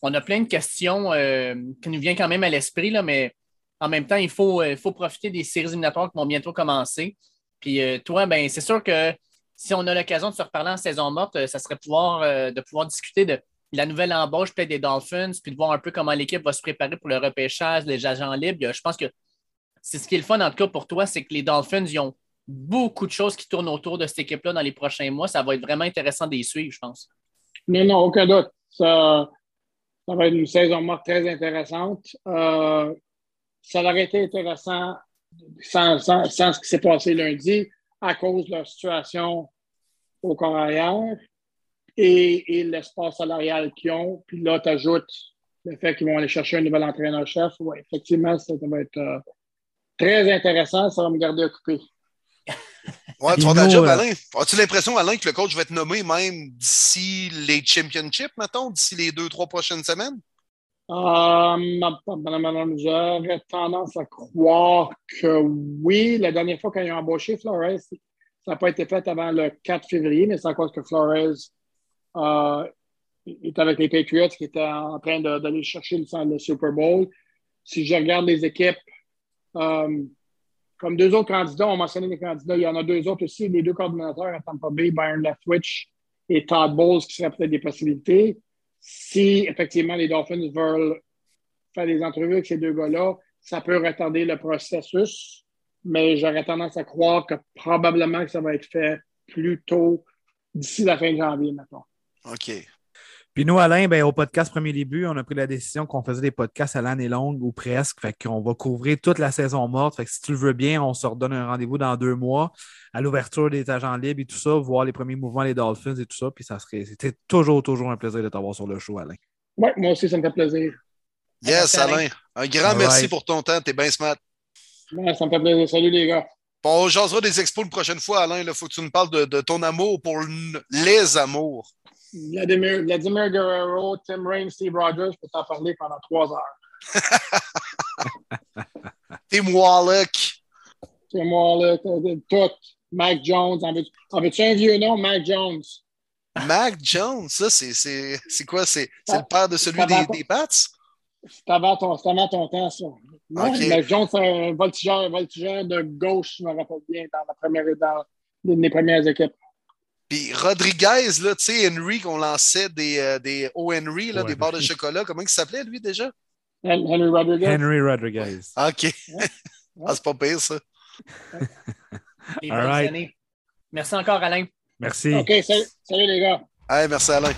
Euh, on a plein de questions euh, qui nous viennent quand même à l'esprit, mais en même temps, il faut, faut profiter des séries éliminatoires qui vont bientôt commencer. Puis toi, ben, c'est sûr que si on a l'occasion de se reparler en saison morte, ça serait pouvoir, de pouvoir discuter de la nouvelle embauche peut-être des Dolphins, puis de voir un peu comment l'équipe va se préparer pour le repêchage, les agents libres. Je pense que c'est ce qui est le fun, en tout cas, pour toi, c'est que les Dolphins, ils ont beaucoup de choses qui tournent autour de cette équipe-là dans les prochains mois. Ça va être vraiment intéressant de les suivre, je pense. Non, non, aucun doute. Ça, va être une saison morte très intéressante. Euh, ça aurait été intéressant sans, ce qui s'est passé lundi à cause de leur situation au corps arrière et, l'espace salarial qu'ils ont. Puis là, tu ajoutes le fait qu'ils vont aller chercher un nouvel entraîneur-chef. Oui, effectivement, ça, va être euh, Très intéressant, ça va me garder occupé. Ouais, tu as job, Alain. As-tu l'impression, Alain, que le coach va être nommé même d'ici les championships, mettons, d'ici les deux, trois prochaines semaines? Euh, J'aurais tendance à croire que oui. La dernière fois qu'ils ont embauché Flores, ça n'a pas été fait avant le 4 février, mais c'est à cause que Flores euh, est avec les Patriots qui étaient en train d'aller chercher le, le Super Bowl. Si je regarde les équipes euh, comme deux autres candidats, on mentionné les candidats, il y en a deux autres aussi, les deux coordinateurs à Tampa Bay, Byron Leftwich et Todd Bowles, qui seraient peut-être des possibilités. Si effectivement les Dolphins veulent faire des entrevues avec ces deux gars-là, ça peut retarder le processus, mais j'aurais tendance à croire que probablement que ça va être fait plus tôt d'ici la fin de janvier, maintenant. OK. Puis nous, Alain, ben, au podcast Premier Début, on a pris la décision qu'on faisait des podcasts à l'année longue ou presque. Fait qu'on va couvrir toute la saison morte. Fait que si tu le veux bien, on se redonne un rendez-vous dans deux mois à l'ouverture des agents libres et tout ça, voir les premiers mouvements des Dolphins et tout ça. Puis ça serait. C'était toujours, toujours un plaisir de t'avoir sur le show, Alain. Oui, moi aussi, ça me fait plaisir. Yes, Alain. Un grand merci pour ton temps. T'es bien smart. ça me fait plaisir. Salut les gars. Bon, on jasera des expos une prochaine fois, Alain. Il faut que tu nous parles de, de ton amour pour les amours. Vladimir, Vladimir Guerrero, Tim Raines, Steve Rogers, je peux t'en parler pendant trois heures. Tim Wallach. Tim Wallach, tout. Mac Jones. En veux-tu un vieux nom, Mac Jones? Mac Jones, ça, c'est quoi? C'est le père de celui des, des Pats? C'est avant, ton, avant ton temps, ça. Mac Jones, c'est un voltigeur, voltigeur de gauche, je me rappelle bien, dans, la première, dans les premières équipes. Puis Rodriguez, là, tu sais, Henry, qu'on lançait des, euh, des O-Henry, là, des barres de chocolat. Comment il s'appelait, lui, déjà? Henry Rodriguez. Henry Rodriguez. OK. ah, c'est pas pire, ça. All right. Merci encore, Alain. Merci. OK, salut, salut les gars. Hey, merci, Alain.